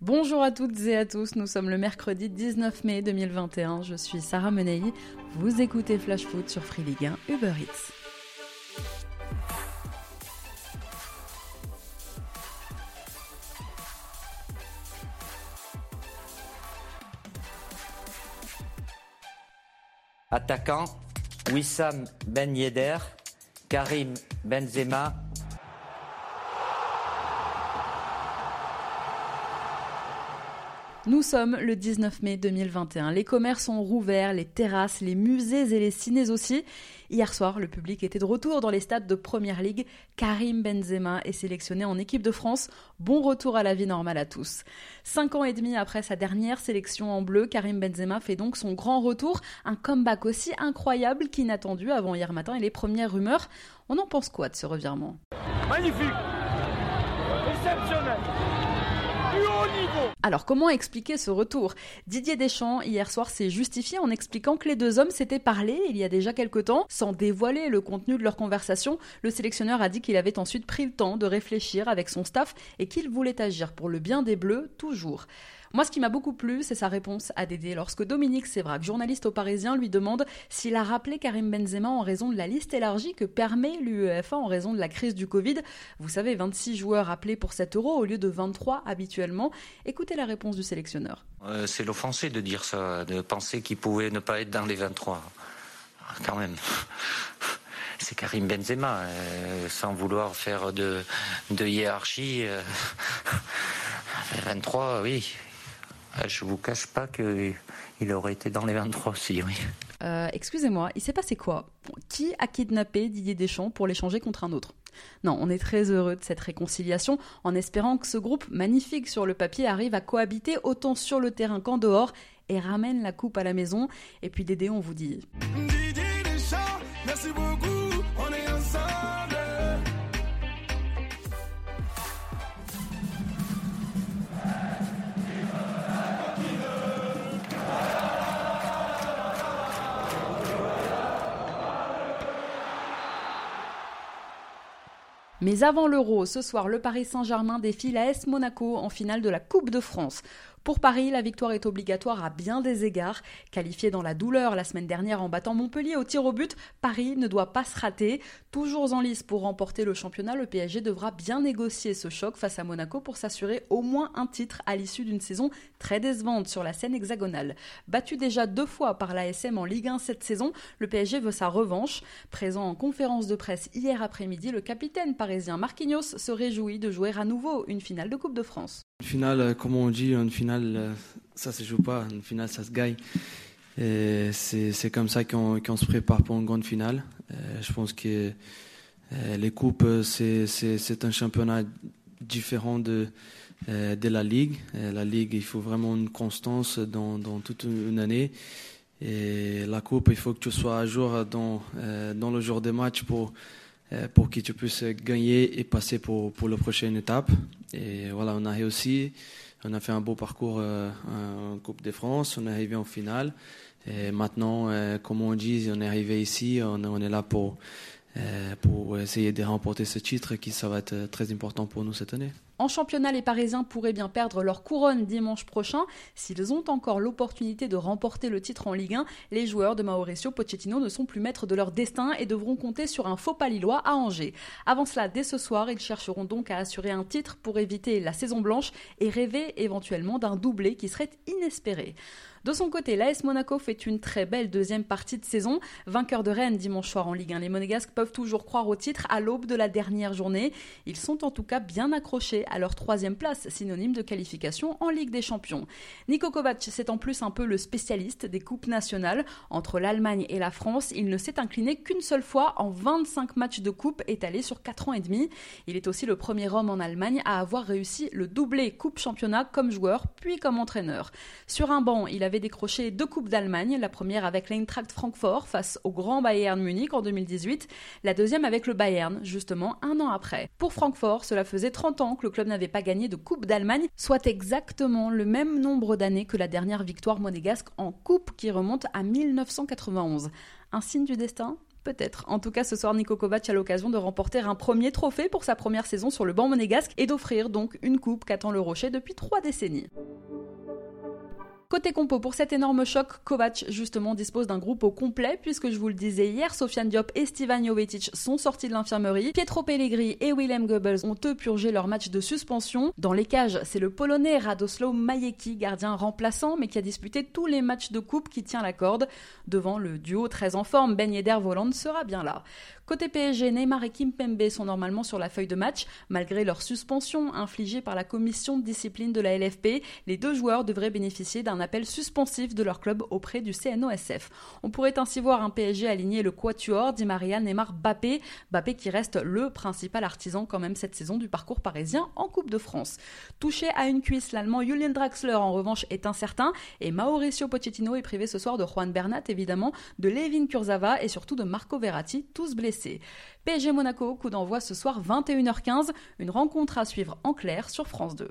Bonjour à toutes et à tous, nous sommes le mercredi 19 mai 2021, je suis Sarah Menei, vous écoutez Flash Foot sur Free Ligue 1 Uber Eats. Attaquant, Wissam Ben Yedder, Karim Benzema, Nous sommes le 19 mai 2021. Les commerces sont rouverts, les terrasses, les musées et les cinés aussi. Hier soir, le public était de retour dans les stades de Première Ligue. Karim Benzema est sélectionné en équipe de France. Bon retour à la vie normale à tous. Cinq ans et demi après sa dernière sélection en bleu, Karim Benzema fait donc son grand retour. Un comeback aussi incroyable qu'inattendu avant hier matin et les premières rumeurs. On en pense quoi de ce revirement? Magnifique Exceptionnel alors comment expliquer ce retour? Didier Deschamps hier soir s'est justifié en expliquant que les deux hommes s'étaient parlé il y a déjà quelque temps, sans dévoiler le contenu de leur conversation. Le sélectionneur a dit qu'il avait ensuite pris le temps de réfléchir avec son staff et qu'il voulait agir pour le bien des Bleus toujours. Moi, ce qui m'a beaucoup plu, c'est sa réponse à Dédé lorsque Dominique Sévrac, journaliste au Parisien, lui demande s'il a rappelé Karim Benzema en raison de la liste élargie que permet l'UEFA en raison de la crise du Covid. Vous savez, 26 joueurs appelés pour 7 euros au lieu de 23 habituellement. Écoutez la réponse du sélectionneur. Euh, c'est l'offensé de dire ça, de penser qu'il pouvait ne pas être dans les 23. Quand même c'est Karim Benzema, euh, sans vouloir faire de, hiérarchie. 23, euh, oui, ah, je vous cache pas qu'il aurait été dans les 23 aussi, oui. Euh, excusez-moi, il s'est passé quoi? Qui a kidnappé Didier Deschamps pour l'échanger contre un autre? Non, on est très heureux de cette réconciliation, en espérant que ce groupe magnifique sur le papier arrive à cohabiter autant sur le terrain qu'en dehors et ramène la coupe à la maison. Et puis Dédé, on vous dit... Mais avant l'Euro, ce soir, le Paris Saint-Germain défie l'AS Monaco en finale de la Coupe de France. Pour Paris, la victoire est obligatoire à bien des égards. Qualifié dans la douleur la semaine dernière en battant Montpellier au tir au but, Paris ne doit pas se rater. Toujours en lice pour remporter le championnat, le PSG devra bien négocier ce choc face à Monaco pour s'assurer au moins un titre à l'issue d'une saison très décevante sur la scène hexagonale. Battu déjà deux fois par l'ASM en Ligue 1 cette saison, le PSG veut sa revanche. Présent en conférence de presse hier après-midi, le capitaine parisien Marquinhos se réjouit de jouer à nouveau une finale de Coupe de France. Une finale, euh, comme on dit, une finale, euh, ça se joue pas. Une finale, ça se gagne. C'est comme ça qu'on se prépare pour une grande finale. Euh, je pense que les coupes, c'est un championnat différent de, de la Ligue. La Ligue, il faut vraiment une constance dans, dans toute une année. Et la coupe, il faut que tu sois à jour dans, dans le jour des matchs pour, pour que tu puisses gagner et passer pour, pour la prochaine étape. Et voilà, on a réussi. On a fait un beau parcours euh, en Coupe de France. On est arrivé en finale. Et maintenant, euh, comme on dit, on est arrivé ici. On, on est là pour, euh, pour essayer de remporter ce titre qui ça va être très important pour nous cette année. En championnat, les Parisiens pourraient bien perdre leur couronne dimanche prochain. S'ils ont encore l'opportunité de remporter le titre en Ligue 1, les joueurs de Mauricio Pochettino ne sont plus maîtres de leur destin et devront compter sur un faux pas lillois à Angers. Avant cela, dès ce soir, ils chercheront donc à assurer un titre pour éviter la saison blanche et rêver éventuellement d'un doublé qui serait inespéré. De son côté, l'AS Monaco fait une très belle deuxième partie de saison. Vainqueur de Rennes dimanche soir en Ligue 1, les Monégasques peuvent toujours croire au titre à l'aube de la dernière journée. Ils sont en tout cas bien accrochés à leur troisième place, synonyme de qualification en Ligue des Champions. Niko Kovac, c'est en plus un peu le spécialiste des coupes nationales. Entre l'Allemagne et la France, il ne s'est incliné qu'une seule fois en 25 matchs de coupe étalés sur 4 ans et demi. Il est aussi le premier homme en Allemagne à avoir réussi le doublé coupe championnat comme joueur puis comme entraîneur. Sur un banc, il avait décroché deux coupes d'Allemagne, la première avec l'Eintracht Francfort face au grand Bayern Munich en 2018, la deuxième avec le Bayern, justement un an après. Pour Francfort, cela faisait 30 ans que le club n'avait pas gagné de Coupe d'Allemagne, soit exactement le même nombre d'années que la dernière victoire monégasque en Coupe qui remonte à 1991. Un signe du destin? Peut-être. En tout cas, ce soir, Nico Kovac a l'occasion de remporter un premier trophée pour sa première saison sur le banc monégasque et d'offrir donc une coupe qu'attend le Rocher depuis trois décennies. Côté compo, pour cet énorme choc, Kovac justement dispose d'un groupe au complet puisque je vous le disais hier, Sofiane Diop et Stevan Jovetic sont sortis de l'infirmerie. Pietro Pellegrini et Willem Goebbels ont eux purgé leur match de suspension. Dans les cages, c'est le Polonais Radoslaw Majeki, gardien remplaçant mais qui a disputé tous les matchs de coupe qui tient la corde. Devant le duo très en forme, Ben Yedder Voland sera bien là. Côté PSG, Neymar et Kimpembe sont normalement sur la feuille de match. Malgré leur suspension infligée par la commission de discipline de la LFP, les deux joueurs devraient bénéficier d'un appel suspensif de leur club auprès du CNOSF. On pourrait ainsi voir un PSG aligner le quatuor Di Maria, Neymar, Bappé. Bappé qui reste le principal artisan quand même cette saison du parcours parisien en Coupe de France. Touché à une cuisse, l'allemand Julian Draxler en revanche est incertain et Mauricio Pochettino est privé ce soir de Juan Bernat évidemment, de Levin Kurzava et surtout de Marco Verratti, tous blessés. PSG Monaco, coup d'envoi ce soir 21h15, une rencontre à suivre en clair sur France 2.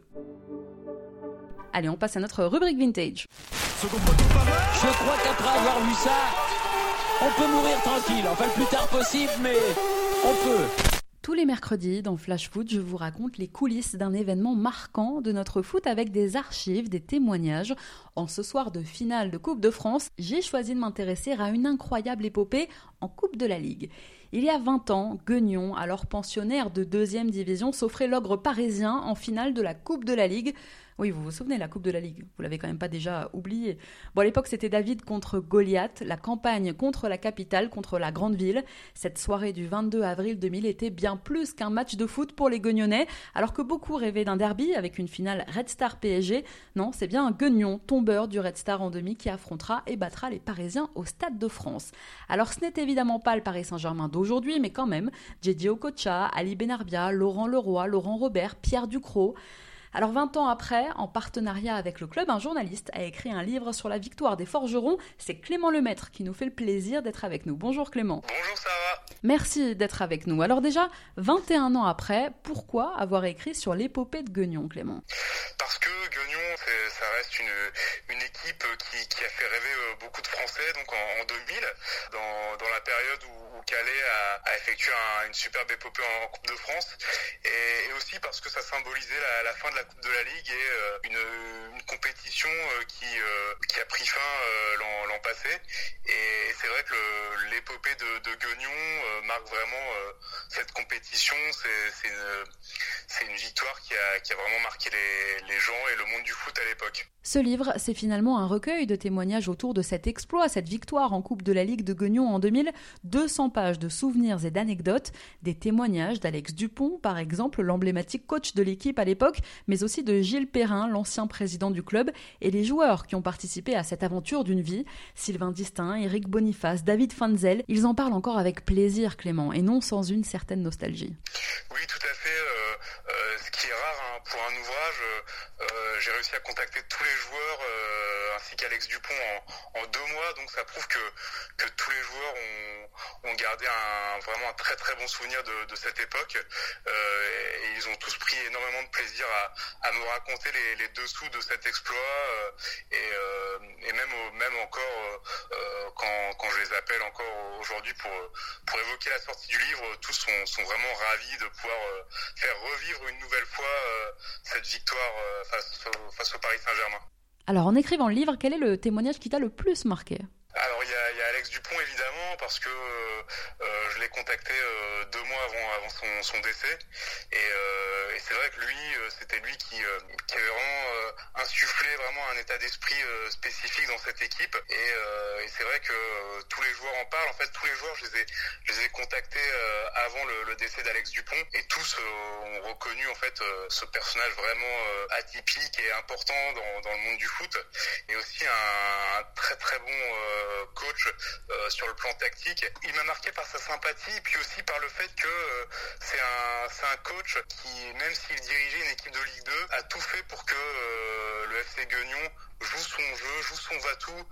Allez, on passe à notre rubrique vintage. Je crois qu'après avoir vu ça, on peut mourir tranquille. Enfin, le plus tard possible, mais on peut. Tous les mercredis, dans Flash Foot, je vous raconte les coulisses d'un événement marquant de notre foot avec des archives, des témoignages. En ce soir de finale de Coupe de France, j'ai choisi de m'intéresser à une incroyable épopée en Coupe de la Ligue. Il y a 20 ans, Guignon, alors pensionnaire de deuxième division, s'offrait l'ogre parisien en finale de la Coupe de la Ligue. Oui, vous vous souvenez, la Coupe de la Ligue, vous l'avez quand même pas déjà oublié. Bon, à l'époque, c'était David contre Goliath, la campagne contre la capitale, contre la grande ville. Cette soirée du 22 avril 2000 était bien plus qu'un match de foot pour les Guignonnais, alors que beaucoup rêvaient d'un derby avec une finale Red Star PSG. Non, c'est bien un Guignon, tombeur du Red Star en demi, qui affrontera et battra les Parisiens au Stade de France. Alors, ce n'est évidemment pas le Paris Saint-Germain d'aujourd'hui, mais quand même, Didier Okocha, Ali Benarbia, Laurent Leroy, Laurent Robert, Pierre Ducrot. Alors 20 ans après, en partenariat avec le club, un journaliste a écrit un livre sur la victoire des forgerons. C'est Clément Lemaître qui nous fait le plaisir d'être avec nous. Bonjour Clément. Bonjour Sarah. Merci d'être avec nous. Alors déjà, 21 ans après, pourquoi avoir écrit sur l'épopée de Guignon, Clément? Parce que Guignon, ça reste une, équipe qui, a fait rêver euh, beaucoup de Français donc en, 2000, dans, la période où, Calais a, effectué une superbe épopée en, Coupe de France, et, aussi parce que ça symbolisait la fin de la Coupe de la Ligue et euh, une, compétition euh, qui, euh, qui a pris fin l'an passé. Et c'est vrai que l'épopée de, de Guignon marque vraiment cette compétition. C'est une, une, victoire qui a, qui a vraiment marqué les, les gens et le monde du foot à l'époque. Ce livre, c'est finalement un recueil de témoignages autour de cet exploit, cette victoire en Coupe de la Ligue de Guignon en 2000. 200 pages de souvenirs et d'anecdotes, des témoignages d'Alex Dupont, par exemple, l'emblématique coach de l'équipe à l'époque, mais aussi de Gilles Perrin, l'ancien président du club, et les joueurs qui ont participé à cette aventure d'une vie. Sylvain Distin, Eric Boniface, David Fanzel, ils en parlent encore avec plaisir, Clément, et non sans une certaine nostalgie. Oui, tout à fait. Euh, euh, ce qui est rare hein, pour un ouvrage, euh, j'ai réussi à contacter tous les joueurs ainsi qu'Alex Dupont en, deux mois, donc ça prouve que, tous les joueurs ont, gardé un, vraiment un très très bon souvenir de, cette époque. Et ils ont tous pris énormément de plaisir à, me raconter les, dessous de cet exploit. Et, même, encore quand, je les appelle encore aujourd'hui pour, évoquer la sortie du livre, tous sont, vraiment ravis de pouvoir faire revivre une nouvelle fois euh, cette victoire euh, face au Paris Saint-Germain. Alors en écrivant le livre, quel est le témoignage qui t'a le plus marqué? Alors il y, a, Alex Dupont évidemment parce que euh, euh je l'ai contacté euh, deux mois avant, son, décès. Et, c'est vrai que lui c'était lui qui, avait vraiment insufflé vraiment un état d'esprit spécifique dans cette équipe. Et, c'est vrai que tous les joueurs en parlent. En fait tous les joueurs je les ai, contactés avant le, décès d'Alex Dupont. Et tous ont reconnu en fait ce personnage vraiment atypique et important dans, le monde du foot. Et aussi un, très très bon coach euh, sur le plan tactique. Il m'a marqué par sa sympathie, puis aussi par le fait que euh, c'est un, coach qui, même s'il dirigeait une équipe de Ligue 2, a tout fait pour que le FC Guignon joue son jeu, joue son va-tout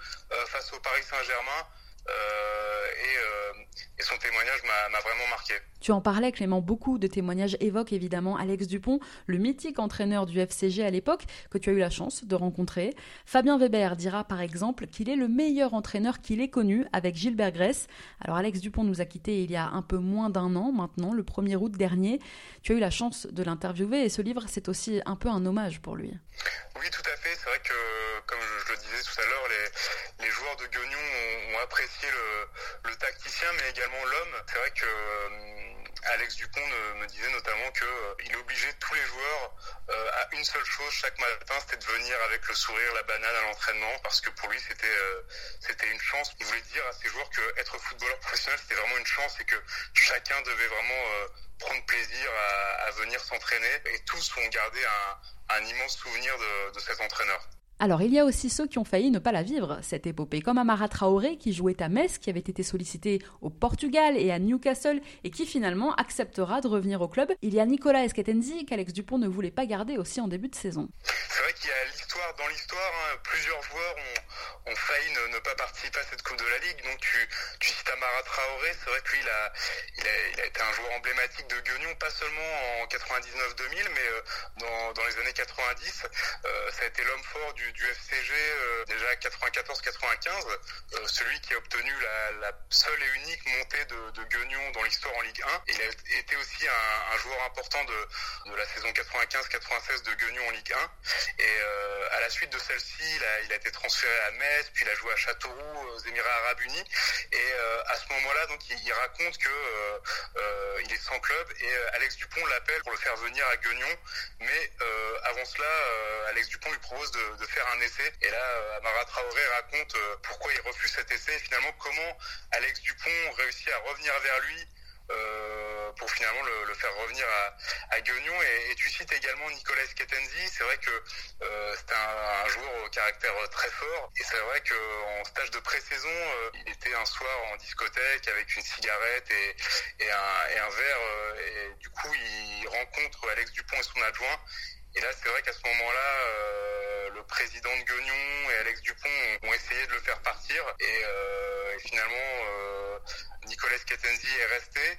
face au Paris Saint-Germain. Et, et, son témoignage m'a vraiment marqué. Tu en parlais Clément, beaucoup de témoignages évoquent évidemment Alex Dupont, le mythique entraîneur du FCG à l'époque que tu as eu la chance de rencontrer. Fabien Weber dira par exemple qu'il est le meilleur entraîneur qu'il ait connu avec Gilbert Gress. Alors Alex Dupont nous a quittés il y a un peu moins d'un an maintenant, le 1er août dernier. Tu as eu la chance de l'interviewer et ce livre c'est aussi un peu un hommage pour lui. Oui tout à fait, c'est vrai que comme je le disais tout à l'heure, les, joueurs de Guignon ont, apprécié le, tacticien mais également l'homme. C'est vrai que euh, Alex Dupont me disait notamment qu'il euh, obligeait tous les joueurs euh, à une seule chose chaque matin, c'était de venir avec le sourire, la banane à l'entraînement, parce que pour lui c'était une chance. Il voulait dire à ses joueurs que être footballeur professionnel c'était vraiment une chance et que chacun devait vraiment prendre plaisir à, venir s'entraîner et tous vont garder un, immense souvenir de cet entraîneur. Alors il y a aussi ceux qui ont failli ne pas la vivre, cette épopée, comme Amara Traoré qui jouait à Metz, qui avait été sollicité au Portugal et à Newcastle et qui finalement acceptera de revenir au club. Il y a Nicolas Esquetenzi qu'Alex Dupont ne voulait pas garder aussi en début de sasaison. C'est vrai qu'il y a l'histoire, dans l'histoire, hein, plusieurs joueurs ont, failli ne, pas participer à cette Coupe de la Ligue. Donc tu, cites Amara Traoré, c'est vrai que lui il a, il, été un joueur emblématique de Guignon, pas seulement en 99-2000, mais euh, dans, les années 90. Euh, ça a été l'homme fort du FCG euh, déjà 94-95, euh, celui qui a obtenu la, seule et unique montée de, de Guignon dans l'histoire en Ligue 1. Il a été aussi un, joueur important de, la saison 95-96 de Guignon en Ligue 1. Et à la suite de celle-ci, il a, été transféré à Metz, puis il a joué à Châteauroux, aux Émirats Arabes Unis. Et à ce moment-là, donc il, raconte que il est sans club et Alex Dupont l'appelle pour le faire venir à Guignon. Mais avant cela, Alex Dupont lui propose de, de faire un essai. Et là, euh, Amara Traoré raconte euh, pourquoi il refuse cet essai et finalement comment Alex Dupont réussit à revenir vers lui euh, pour finalement le, faire revenir à, à Guignon. Et, tu cites également Nicolas Ketenzi. C'est vrai que euh, c'est un, joueur au caractère très fort. Et c'est vrai qu'en stage de pré-saison, il était un soir en discothèque avec une cigarette et, un, et un verre. et du coup, il rencontre Alex Dupont et son adjoint. Et là, c'est vrai qu'à ce moment-là, euh, le président de Guignon et Alex Dupont ont essayé de le faire partir. Et, euh, finalement, euh, Nicolas Catenzi est resté.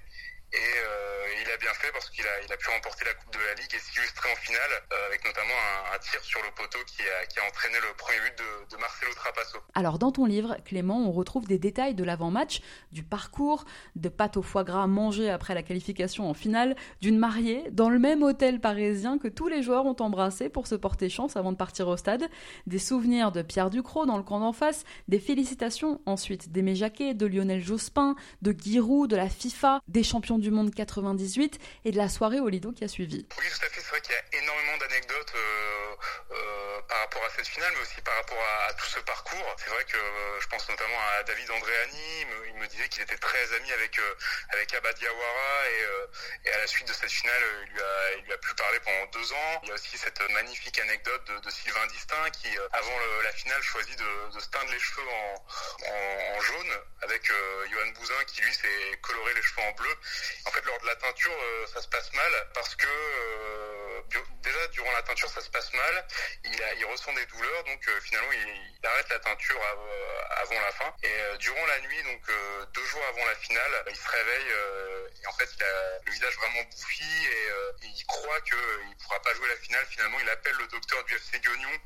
Et euh, il a bien fait parce qu'il a, pu remporter la Coupe de la Ligue et s'illustrer en finale euh, avec notamment un, tir sur le poteau qui a, entraîné le premier but de, Marcelo Trapasso. Alors dans ton livre, Clément, on retrouve des détails de l'avant-match, du parcours, de pâtes au foie gras mangées après la qualification en finale, d'une mariée dans le même hôtel parisien que tous les joueurs ont embrassé pour se porter chance avant de partir au stade, des souvenirs de Pierre Ducrot dans le camp d'en face, des félicitations ensuite d'Aimé Jacquet, de Lionel Jospin, de Giroud, de la FIFA, des champions du Monde 98 et de la soirée au Lido qui a suivi. Oui, tout à fait. C'est vrai qu'il y a énormément d'anecdotes euh, euh, par rapport à cette finale, mais aussi par rapport à, tout ce parcours. C'est vrai que euh, je pense notamment à David Andréani. Il me, disait qu'il était très ami avec avec Abad Yawara et, à la suite de cette finale, il lui a il lui pu parler pendant deux ans. Il y a aussi cette magnifique anecdote de, Sylvain Distin qui, avant la finale, choisit de, se teindre les cheveux en, en, jaune avec Johan Bouzin qui lui s'est coloré les cheveux en bleu. En fait, lors de la teinture, euh, ça se passe mal parce que euh, déjà durant la teinture, ça se passe mal. Il, ressent des douleurs, donc euh, finalement, il, arrête la teinture avant la fin. Et durant la nuit, donc deux jours avant la finale, il se réveille et en fait, il a le visage vraiment bouffi et, il croit qu'il ne pourra pas jouer la finale. Finalement, il appelle le docteur du FC Guignon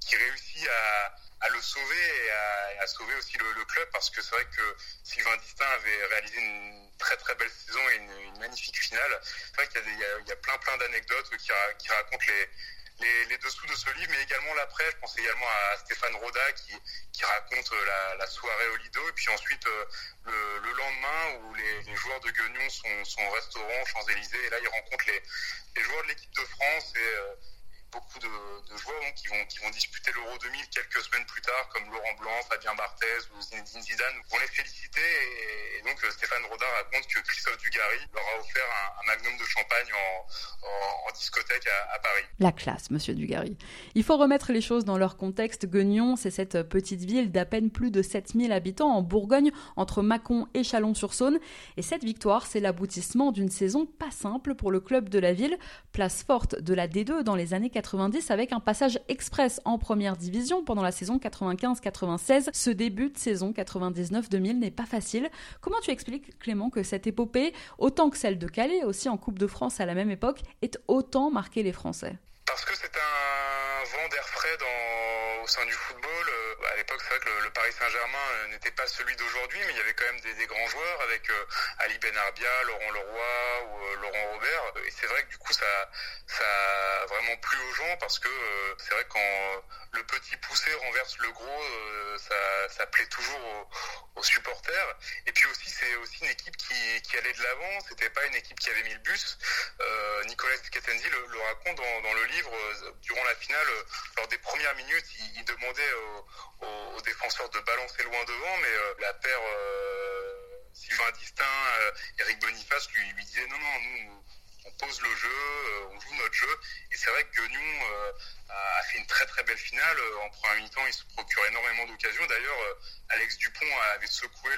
qui réussit à, le sauver et à, à sauver aussi le, le, club parce que c'est vrai que Sylvain Distin avait réalisé une très très belle saison et une, magnifique finale. C'est vrai qu'il y, a plein plein d'anecdotes qui, qui, racontent les, les, dessous de ce livre, mais également l'après. Je pense également à Stéphane Roda qui, qui raconte la, la, soirée au Lido et puis ensuite euh, le, le, lendemain où les, les, joueurs de Guignon sont, sont au restaurant Champs-Élysées et là ils rencontrent les, les joueurs de l'équipe de France et euh, beaucoup de, joueurs qui, vont, qui vont disputer l'Euro 2000 quelques semaines plus tard, comme Laurent Blanc, Fabien Barthez ou Zinedine Zidane, vont les féliciter. Et, donc euh, Stéphane Rodin raconte que Christophe Dugarry leur a offert un, magnum de champagne en, discothèque à, Paris. La classe, monsieur Dugarry. Il faut remettre les choses dans leur contexte. Guignon, c'est cette petite ville d'à peine plus de 7000 habitants en Bourgogne, entre Mâcon et Chalon-sur-Saône. Et cette victoire, c'est l'aboutissement d'une saison pas simple pour le club de la ville, place forte de la D2 dans les années 80 90 avec un passage express en première division pendant la saison 95-96. Ce début de saison 99-2000 n'est pas facile. Comment tu expliques, Clément, que cette épopée, autant que celle de Calais, aussi en Coupe de France à la même époque, ait autant marqué les Français? Parce que c'est un vent d'air frais dans, au sein du football. Euh, à l'époque, c'est vrai que le, Paris Saint-Germain euh, n'était pas celui d'aujourd'hui, mais il y avait quand même des, grands joueurs avec euh, Ali Benarbia, Laurent Leroy ou Laurent Robert. Et c'est vrai que du coup, ça, ça a vraiment plu aux gens parce que c'est vrai que quand le petit poussé renverse le gros, ça, ça plaît toujours aux, supporters. Et puis aussi, c'est aussi une équipe qui, qui allait de l'avant. C'était pas une équipe qui avait mis le bus. Nicolas Kettenzi le, le, raconte dans, dans, le livre durant la finale, lors des premières minutes, il, il demandait aux, défenseurs de balancer loin devant, mais euh, la paire euh, Sylvain Distin, euh, Eric Boniface lui, lui disait non, non, nous, on pose le jeu, on joue notre jeu. Et c'est vrai que Guignon a fait une très très belle finale. En première mi-temps, il se procure énormément d'occasions. D'ailleurs, Alex Dupont avait secoué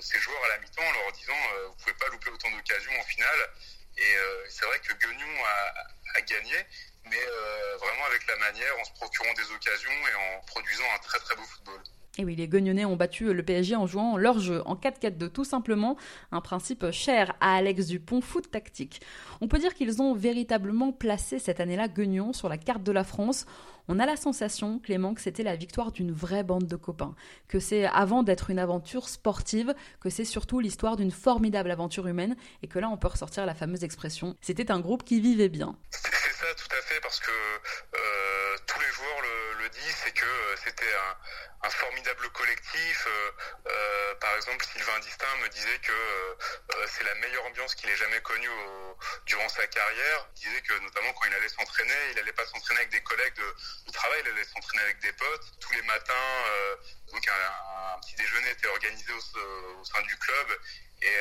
ses joueurs à la mi-temps en leur disant vous pouvez pas louper autant d'occasions en finale. Et c'est vrai que Guignon a, a, gagné mais euh, vraiment avec la manière, en se procurant des occasions et en produisant un très très beau football. Et oui, les Guignonnais ont battu le PSG en jouant leur jeu en 4-4-2, tout simplement, un principe cher à Alex Dupont, foot tactique. On peut dire qu'ils ont véritablement placé cette année-là Guignon sur la carte de la France. On a la sensation, Clément, que c'était la victoire d'une vraie bande de copains, que c'est avant d'être une aventure sportive, que c'est surtout l'histoire d'une formidable aventure humaine, et que là on peut ressortir la fameuse expression, c'était un groupe qui vivait bien. Tout à fait, parce que euh, tous les joueurs le, le disent, c'est que euh, c'était un, un, formidable collectif. Euh, euh, par exemple, Sylvain Distin me disait que euh, c'est la meilleure ambiance qu'il ait jamais connue durant sa carrière. Il disait que notamment quand il allait s'entraîner, il allait pas s'entraîner avec des collègues de, travail, il allait s'entraîner avec des potes. Tous les matins, donc un, un, petit déjeuner était organisé au, au sein du club et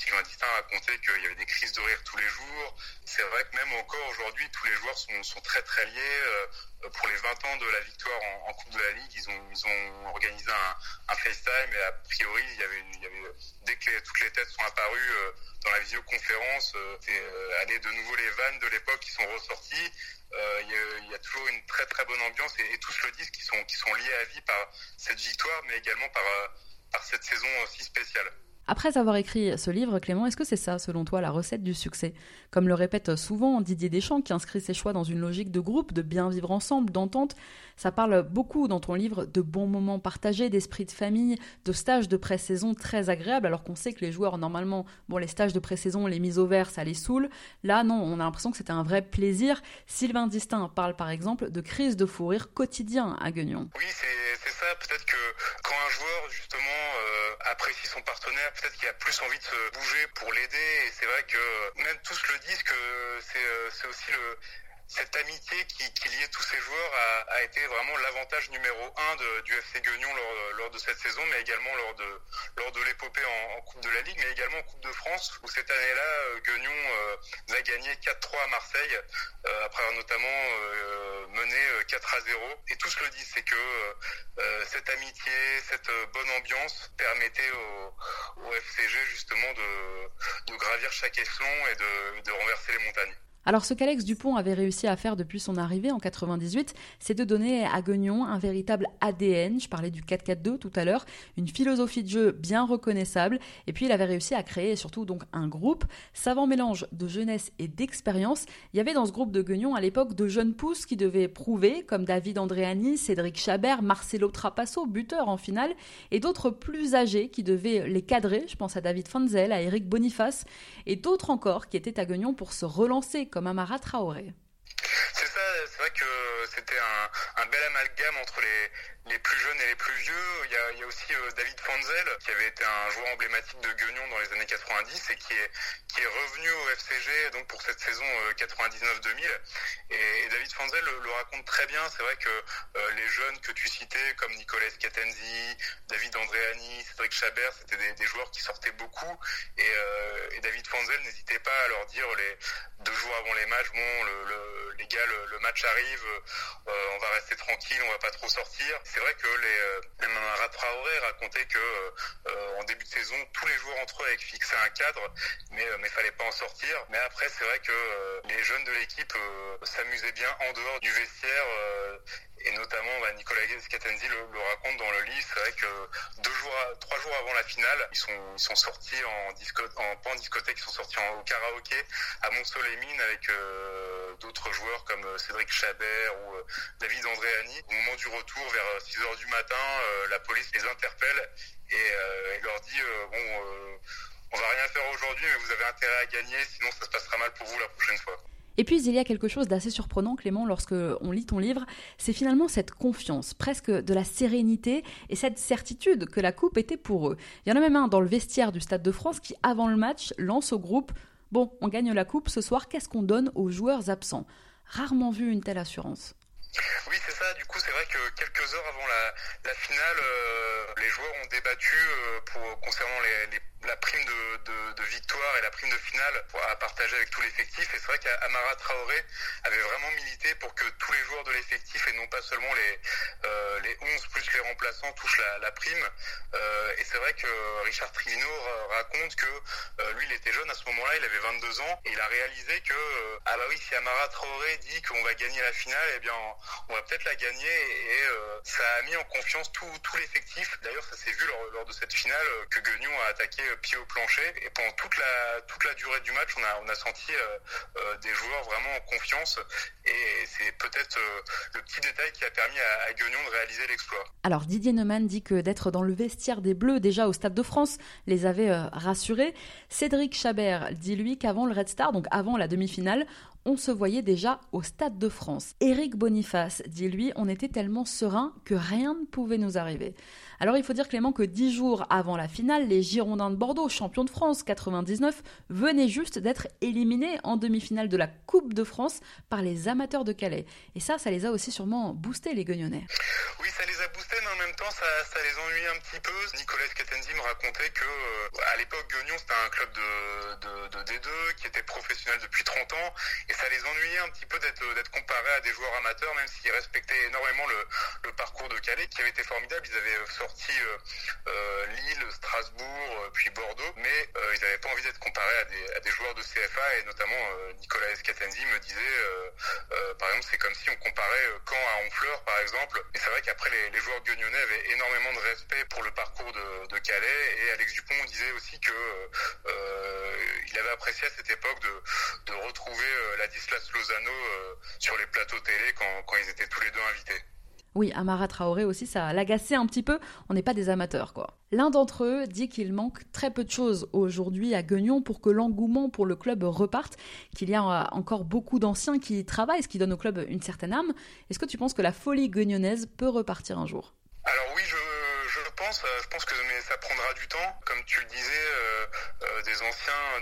Sylvain Distin racontait qu'il y avait des crises de rire tous les jours. C'est vrai que même encore aujourd'hui, tous les joueurs sont, très très liés. Euh, pour les 20 ans de la victoire en, Coupe de la Ligue, ils ont, organisé un, FaceTime et a priori, avait dès que toutes les têtes sont apparues euh, dans la visioconférence, euh, euh, allé de nouveau les vannes de l'époque qui sont ressorties. Euh, il, y a, toujours une très très bonne ambiance et, tous le disent qui sont liés à vie par cette victoire, mais également par, par cette saison si spéciale. Après avoir écrit ce livre, Clément, est-ce que c'est ça, selon toi, la recette du succès? Comme le répète souvent Didier Deschamps, qui inscrit ses choix dans une logique de groupe, de bien vivre ensemble, d'entente, ça parle beaucoup dans ton livre de bons moments partagés, d'esprit de famille, de stages de pré-saison très agréables, alors qu'on sait que les joueurs, normalement, bon, les stages de pré-saison, les mises au vert, ça les saoule. Là, non, on a l'impression que c'était un vrai plaisir. Sylvain Distin parle, par exemple, de crise de fou rire quotidien à Guignon. Oui, c'est ça. Peut-être que quand un joueur, justement, euh, apprécie son partenaire, peut-être qu'il a plus envie de se bouger pour l'aider. Et c'est vrai que même tous le disent que c'est euh, aussi le cette amitié qui, liait tous ces joueurs a, été vraiment l'avantage numéro un du FC Guignon lors, lors, de cette saison, mais également lors de, lors de l'épopée en, Coupe de la Ligue, mais également en Coupe de France, où cette année-là, euh, Guignon euh, a gagné 4-3 à Marseille, euh, après avoir notamment euh, mené 4 à 0. Et tous le disent, c'est que euh, cette amitié, cette bonne ambiance permettait au, FCG justement de, gravir chaque échelon et de renverser les montagnes. Alors ce qu'Alex Dupont avait réussi à faire depuis son arrivée en 98, c'est de donner à Guignon un véritable ADN, je parlais du 4-4-2 tout à l'heure, une philosophie de jeu bien reconnaissable, et puis il avait réussi à créer surtout donc un groupe, savant mélange de jeunesse et d'expérience. Il y avait dans ce groupe de Guignon à l'époque de jeunes pousses qui devaient prouver, comme David Andréani, Cédric Chabert, Marcelo Trapasso, buteur en finale, et d'autres plus âgés qui devaient les cadrer, je pense à David Fanzel, à Eric Boniface, et d'autres encore qui étaient à Guignon pour se relancer comme Amara Traoré. C'est ça, c'est vrai que c'était un, bel amalgame entre les, plus jeunes et les plus vieux. Il y a, aussi euh, David Fanzel, qui avait été un joueur emblématique de Guignon dans les années 90 et qui est, revenu au FCG donc pour cette saison euh, 99-2000. Et, et, David Fanzel le, le, raconte très bien. C'est vrai que euh, les jeunes que tu citais, comme Nicolas Catenzi, David Andréani, Cédric Chabert, c'était des, des, joueurs qui sortaient beaucoup. Et, euh, n'hésitait pas à leur dire les deux jours avant les matchs, bon, le, le, les gars, le, match arrive, on va rester tranquille, on va pas trop sortir. C'est vrai que les même Traoré racontait que en début de saison, tous les joueurs entre eux avaient fixé un cadre, mais mais fallait pas en sortir. Mais après, c'est vrai que les jeunes de l'équipe s'amusaient bien en dehors du vestiaire et notamment bah, Nicolas Scatenzi le, le, raconte dans le livre. C'est vrai que deux jours, trois jours avant la finale, ils sont, ils sont sortis en disco, en pas en discothèque, ils sont sortis en, au karaoké à Mont-Soleil-Mine avec euh, d'autres joueurs comme euh, Cédric Chabert ou euh, David Andréani. Au moment du retour, vers 6 heures du matin, la police les interpelle et, et leur dit bon, on va rien faire aujourd'hui, mais vous avez intérêt à gagner, sinon ça se passera mal pour vous la prochaine fois. Et puis il y a quelque chose d'assez surprenant, Clément, lorsque on lit ton livre, c'est finalement cette confiance, presque de la sérénité et cette certitude que la coupe était pour eux. Il y en a même un dans le vestiaire du Stade de France qui, avant le match, lance au groupe Bon, on gagne la coupe ce soir, qu'est-ce qu'on donne aux joueurs absents? Rarement vu une telle assurance. Oui, c'est ça. Du coup, c'est vrai que quelques heures avant la, finale, euh, les joueurs ont débattu euh, pour, concernant les, les la prime de, victoire et la prime de finale à partager avec tout l'effectif. Et c'est vrai qu'Amara Traoré avait vraiment milité pour que tous les joueurs de l'effectif et non pas seulement les, euh, les 11 plus les remplaçants touchent la, prime. Euh, et c'est vrai que Richard Trivino raconte que euh, lui, il était jeune à ce moment-là, il avait 22 ans et il a réalisé que, ah bah oui, si Amara Traoré dit qu'on va gagner la finale, eh bien, on va peut-être la gagner. Et, ça a mis en confiance tout, tout l'effectif. D'ailleurs, ça s'est vu lors, lors, de cette finale que Guignon a attaqué pied au plancher. Et pendant toute la, toute la durée du match, on a, on a senti euh, euh, des joueurs vraiment en confiance. Et c'est peut-être euh, le petit détail qui a permis à, à Guignon de réaliser l'exploit. Alors Didier Neumann dit que d'être dans le vestiaire des Bleus déjà au Stade de France les avait rassurés. Cédric Chabert dit lui qu'avant le Red Star, donc avant la demi-finale, on se voyait déjà au Stade de France. Éric Boniface dit lui, on était tellement serein que rien ne pouvait nous arriver. Alors il faut dire Clément que dix jours avant la finale, les Girondins de Bordeaux, champions de France 99, venaient juste d'être éliminés en demi-finale de la Coupe de France par les amateurs de Calais. Et ça, ça les a aussi sûrement boostés les Guignonnais. Oui, ça les a boostés, mais en même temps, ça, les ennuie un petit peu. Nicolas Catenzi me racontait que euh, à l'époque, Guignon, c'était un club de, de, de, D2 qui était professionnel depuis 30 ans, et ça les ennuyait un petit peu d'être comparé à des joueurs amateurs, même s'ils respectaient énormément le, parcours de Calais, qui avait été formidable. Ils avaient sorti euh, euh, Lille, Strasbourg, euh, puis Bordeaux, mais ils n'avaient pas envie d'être comparés à des, joueurs de CFA et notamment Nicolas Escatenzi me disait, par exemple, c'est comme si on comparait Caen à Honfleur, par exemple. Et c'est vrai qu'après les, joueurs guignonnais avaient énormément de respect pour le parcours de, Calais et Alex Dupont disait aussi que il avait apprécié à cette époque de, retrouver Ladislas Lozano sur les plateaux télé quand ils étaient tous les deux invités. Oui, Amara Traoré aussi, ça l'agaçait un petit peu. On n'est pas des amateurs, quoi. L'un d'entre eux dit qu'il manque très peu de choses aujourd'hui à Guignon pour que l'engouement pour le club reparte, qu'il y a encore beaucoup d'anciens qui travaillent, ce qui donne au club une certaine âme. Est-ce que tu penses que la folie guignonnaise peut repartir un jour? Alors oui, je pense. Euh, je pense que ça prendra du temps. Comme tu le disais, euh, euh, anciens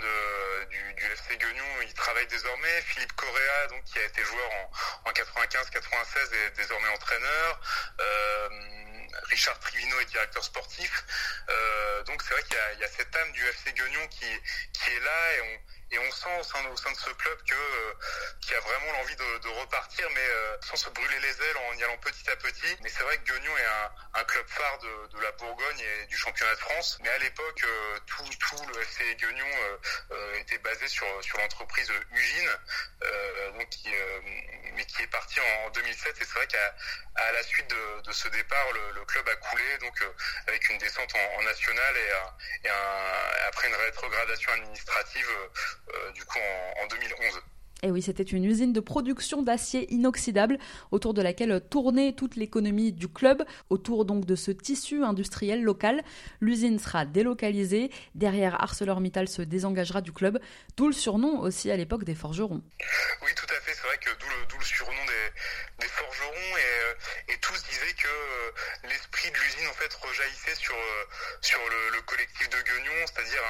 du, FC Guignon, ils travaillent désormais. Philippe Correa, donc qui a été joueur en, en 95-96, est désormais entraîneur. Richard Trivino est directeur sportif. donc c'est vrai qu'il y, y, a cette âme du FC Guignon qui, qui est là et on et on sent au sein, de ce club que euh, qui a vraiment l'envie de, repartir, mais euh, sans se brûler les ailes en y allant petit à petit. Mais c'est vrai que Guignon est un, club phare de, la Bourgogne et du championnat de France. Mais à l'époque, euh, tout, le FC Guignon était basé sur l'entreprise Ugine, donc qui, mais qui est parti en, 2007. Et c'est vrai qu'à la suite de, ce départ, le, club a coulé, donc avec une descente en, en nationale et, après une rétrogradation administrative euh, du coup en, en 2011. Et oui, c'était une usine de production d'acier inoxydable autour de laquelle tournait toute l'économie du club, autour donc de ce tissu industriel local. L'usine sera délocalisée, derrière ArcelorMittal se désengagera du club, d'où le surnom aussi à l'époque des forgerons. Oui, tout à fait, c'est vrai que d'où le, le, surnom des, des forgerons et, euh, et, tous disaient que euh, l'esprit de l'usine en fait rejaillissait sur, euh, sur le, le collectif de Guignon, c'est-à-dire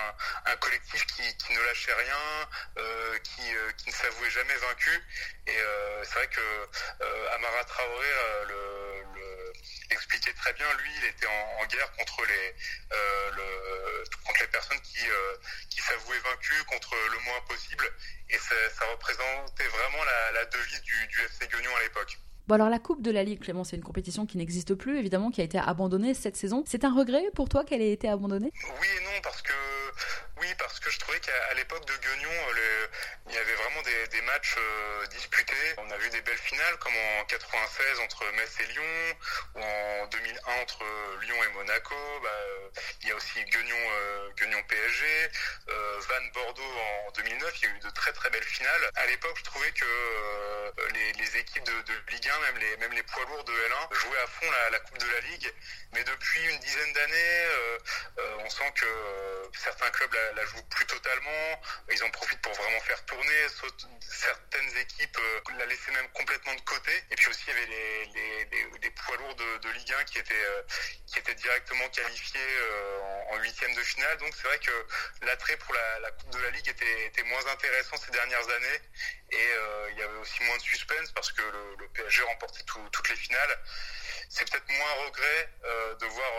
un, collectif qui, ne lâchait rien, euh, qui, qui ne savait jamais vaincu. Et euh, c'est vrai que euh, Amara Traoré euh, le, expliquait très bien. Lui, il était en, guerre contre les, le, contre les personnes qui, qui s'avouaient vaincues, contre le moins possible. Et ça, représentait vraiment la, la devise du, du FC Guignon à l'époque. Bon alors la Coupe de la Ligue, Clément, c'est une compétition qui n'existe plus, évidemment, qui a été abandonnée cette saison. C'est un regret pour toi qu'elle ait été abandonnée? Oui et non, parce que oui, parce que je trouvais qu'à l'époque de Guignon, il y avait vraiment des, matchs euh, disputés. On a vu des belles finales, comme en 96 entre Metz et Lyon, ou en 2001 entre Lyon et Monaco. Bah, il y a aussi Guignon, euh, PSG, euh, Van Bordeaux en 2009. Il y a eu de très très belles finales. À l'époque, je trouvais que les, équipes de, Ligue 1, même les, poids lourds de L1, jouaient à fond la, Coupe de la Ligue. Mais depuis une dizaine d'années, on sent que certains clubs la, la jouent plus totalement. Ils en profitent pour vraiment faire Certaines équipes euh, la laissaient même complètement de côté. Et puis aussi, il y avait les, poids lourds de, Ligue 1 qui étaient, euh, qui étaient directement qualifiés euh, en huitième de finale. Donc c'est vrai que l'attrait pour la, Coupe de la Ligue était, moins intéressant ces dernières années. Et il y avait aussi moins de suspense parce que le, PSG remportait toutes les finales. C'est peut-être moins regret de voir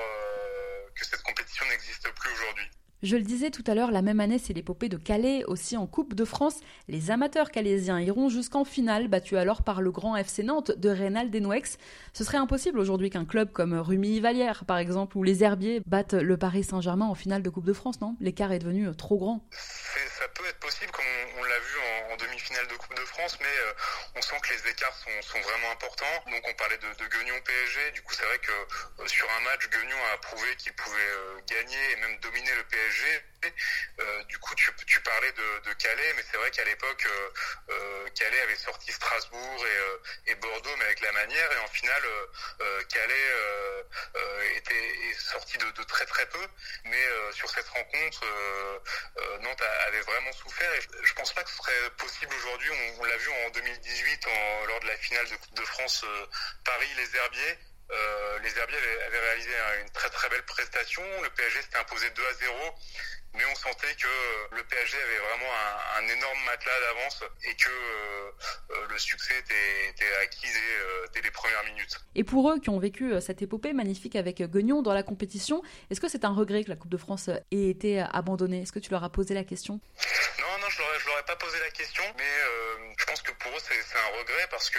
que cette compétition n'existe plus aujourd'hui. Je le disais tout à l'heure, la même année, c'est l'épopée de Calais, aussi en Coupe de France. Les amateurs calaisiens iront jusqu'en finale, battus alors par le grand FC Nantes de Reynald Denouex. Ce serait impossible aujourd'hui qu'un club comme Rumi-Valière, par exemple, ou les Herbiers battent le Paris Saint-Germain en finale de Coupe de France, non? L'écart est devenu trop grand. Ça peut être possible, on, l'a vu en, demi-finale de Coupe de Mais euh, on sent que les écarts sont, vraiment importants. Donc on parlait de, de Guignon PSG, du coup c'est vrai que euh, sur un match, Guignon a prouvé qu'il pouvait euh, gagner et même dominer le PSG du coup, tu, parlais de, Calais, mais c'est vrai qu'à l'époque, Calais avait sorti Strasbourg et, Bordeaux, mais avec la manière. Et en finale, Calais était sorti de, très très peu. Mais sur cette rencontre, Nantes avait vraiment souffert. Et je pense pas que ce serait possible aujourd'hui. L'a vu en 2018 lors de la finale de Coupe de France Paris-Les Herbiers. Euh, les Herbiers avaient, réalisé une très très belle prestation. Le PSG s'était imposé 2 à 0, mais on sentait que le PSG avait vraiment un, énorme matelas d'avance et que euh, euh, le succès était, acquis dès, les premières minutes. Et pour eux qui ont vécu cette épopée magnifique avec Guignon dans la compétition, est-ce que c'est un regret que la Coupe de France ait été abandonnée? Est-ce que tu leur as posé la question? Non, non, je ne leur ai pas posé la question, mais pense que pour eux c'est un regret parce que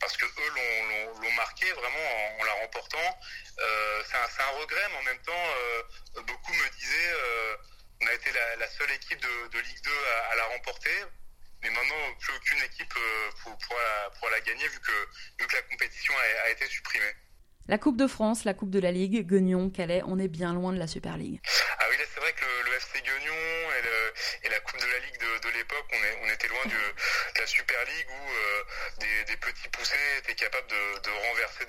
parce que eux l'ont marqué vraiment en, la remportant. Euh, c'est un, regret, mais en même temps, euh, beaucoup me disaient euh, on a été la, seule équipe de, Ligue 2 à, la remporter. Mais maintenant, plus aucune équipe pourra, la gagner vu que, la compétition a été supprimée. La Coupe de France, la Coupe de la Ligue, Guignon, Calais, on est bien loin de la Super League. Ah oui, c'est vrai que le, FC Guignon et, la Coupe de la Ligue de, l'époque, on, était loin de la Super League où euh, des, petits poussés étaient capables de, renverser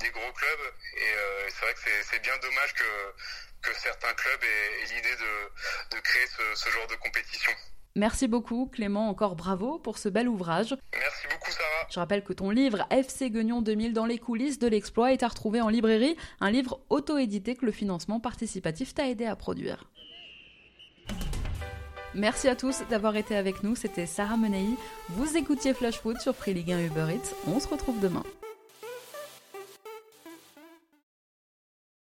des, gros clubs. Et euh, c'est vrai que c'est bien dommage que, certains clubs aient, l'idée de, créer ce genre de compétition. Merci beaucoup Clément, encore bravo pour ce bel ouvrage. Merci beaucoup Sarah. Je rappelle que ton livre FC Guignon 2000 dans les coulisses de l'exploit est à retrouver en librairie, un livre auto-édité que le financement participatif t'a aidé à produire. Merci à tous d'avoir été avec nous, c'était Sarah Menei. Vous écoutiez Flash Food sur Free Ligue 1 Uber Eats. On se retrouve demain.